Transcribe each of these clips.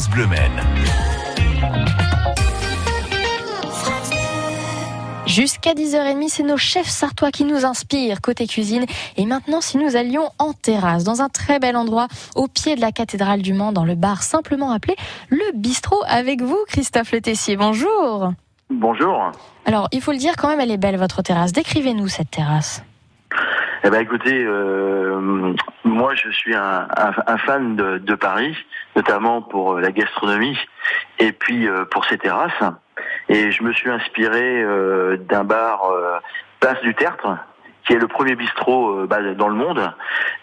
France Bleu Maine. Jusqu'à 10h30, c'est nos chefs sartois qui nous inspirent côté cuisine. Et maintenant, si nous allions en terrasse, dans un très bel endroit, au pied de la cathédrale du Mans, dans le bar simplement appelé le bistrot, avec vous, Christophe Le Tessier. Bonjour. Bonjour. Alors, il faut le dire quand même, elle est belle, votre terrasse. Décrivez-nous cette terrasse. Eh ben, écoutez, euh, moi, je suis un, un, un fan de, de, Paris, notamment pour la gastronomie et puis euh, pour ses terrasses. Et je me suis inspiré euh, d'un bar euh, Place du Tertre, qui est le premier bistrot euh, bah, dans le monde,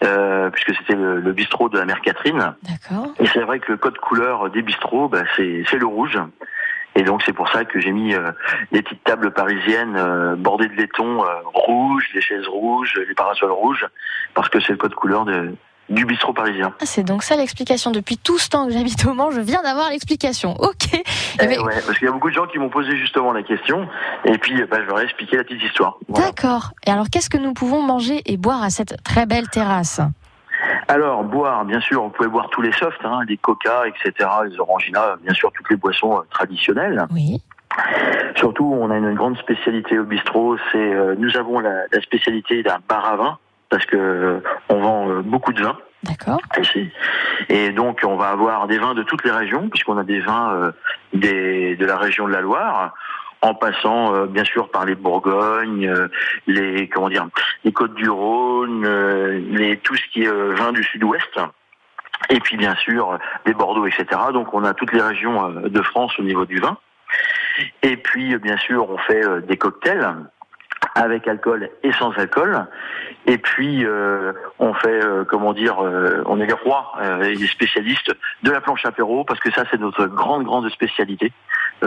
euh, puisque c'était le, le, bistrot de la mère Catherine. D'accord. Et c'est vrai que le code couleur des bistrots, bah, c'est le rouge. Et donc c'est pour ça que j'ai mis euh, les petites tables parisiennes euh, bordées de laiton euh, rouge, les chaises rouges, les parasols rouges, parce que c'est le code couleur de, du bistrot parisien. Ah, c'est donc ça l'explication. Depuis tout ce temps que j'habite au Mans, je viens d'avoir l'explication. Ok. Eh ben... ouais, parce qu'il y a beaucoup de gens qui m'ont posé justement la question, et puis bah, je leur ai expliqué la petite histoire. Voilà. D'accord. Et alors qu'est-ce que nous pouvons manger et boire à cette très belle terrasse? Alors, boire, bien sûr, on pouvait boire tous les softs, hein, les coca, etc., les oranginas, bien sûr, toutes les boissons euh, traditionnelles. Oui. Surtout, on a une grande spécialité au bistrot, c'est euh, nous avons la, la spécialité d'un bar à vin, parce que euh, on vend euh, beaucoup de vin. D'accord. Ici. Et donc, on va avoir des vins de toutes les régions, puisqu'on a des vins euh, des, de la région de la Loire en passant euh, bien sûr par les Bourgognes, euh, les comment dire, les Côtes du Rhône, euh, les tout ce qui est vin du Sud-Ouest. Et puis bien sûr des Bordeaux, etc. Donc on a toutes les régions de France au niveau du vin. Et puis bien sûr on fait des cocktails avec alcool et sans alcool. Et puis on fait euh, comment dire, on est les rois et les spécialistes de la planche apéro parce que ça c'est notre grande grande spécialité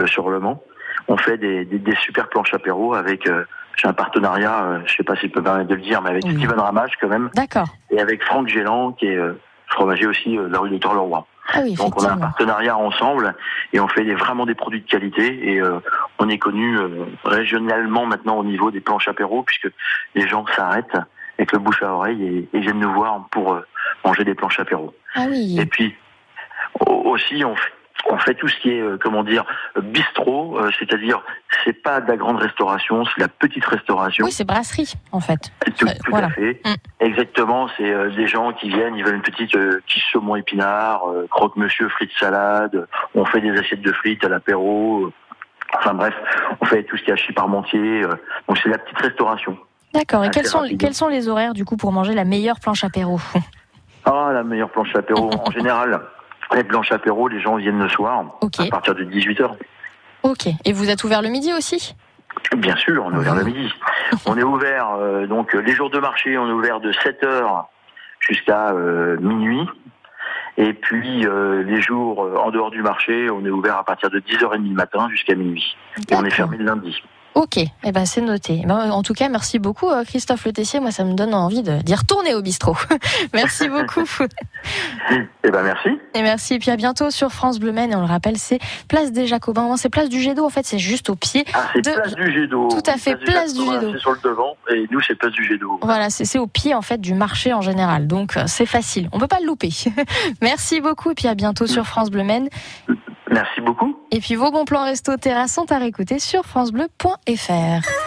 sur le Mans on fait des, des, des super planches apéro avec euh, j'ai un partenariat, euh, je sais pas si je peux permettre de le dire, mais avec oui. Steven Ramage quand même. D'accord. Et avec Franck Gélan, qui est euh, fromager aussi de la rue de Torleroy. Ah oui, Donc on a un partenariat ensemble et on fait des, vraiment des produits de qualité et euh, on est connu régionalement maintenant au niveau des planches apéro puisque les gens s'arrêtent avec le bouche à oreille et, et viennent nous voir pour manger des planches apéro. Ah oui. Et puis aussi on fait on fait tout ce qui est euh, comment dire bistrot, euh, c'est-à-dire c'est pas de la grande restauration, c'est la petite restauration. Oui, c'est brasserie en fait. Tout, tout voilà. à fait. Mm. Exactement, c'est euh, des gens qui viennent, ils veulent une petite quiche saumon épinard, croque-monsieur frites salade, on fait des assiettes de frites à l'apéro. Enfin bref, on fait tout ce qui est hachis parmentier. donc c'est la petite restauration. D'accord. Et quels sont, quels sont les horaires du coup pour manger la meilleure planche apéro? Ah, la meilleure planche apéro en général. Les blanches apéro, les gens viennent le soir, okay. à partir de 18h. Ok. Et vous êtes ouvert le midi aussi? Bien sûr, on est ouvert le midi. on est ouvert, euh, donc les jours de marché, on est ouvert de 7h jusqu'à euh, minuit. Et puis euh, les jours en dehors du marché, on est ouvert à partir de 10h30 le matin jusqu'à minuit. Et on est fermé le lundi. Ok, eh ben c'est noté. Ben, en tout cas, merci beaucoup Christophe Le Tessier. Moi, ça me donne envie d'y retourner au bistrot. merci beaucoup. eh ben merci. Et merci. Et puis à bientôt sur France Bleu Maine. Et on le rappelle, c'est Place des Jacobins. Non, c'est Place du Jet d'eau. En fait, c'est juste au pied. Ah, c'est de... Place du Jet d'eau. Tout à fait, Place, du Jet d'eau. C'est sur le devant. Et nous, c'est Place du Jet d'eau. Voilà, c'est au pied en fait du marché en général. Donc c'est facile. On peut pas le louper. merci beaucoup. Et puis à bientôt sur France Bleu Maine. Merci beaucoup. Et puis vos bons plans resto terrasse sont à réécouter sur francebleu.fr.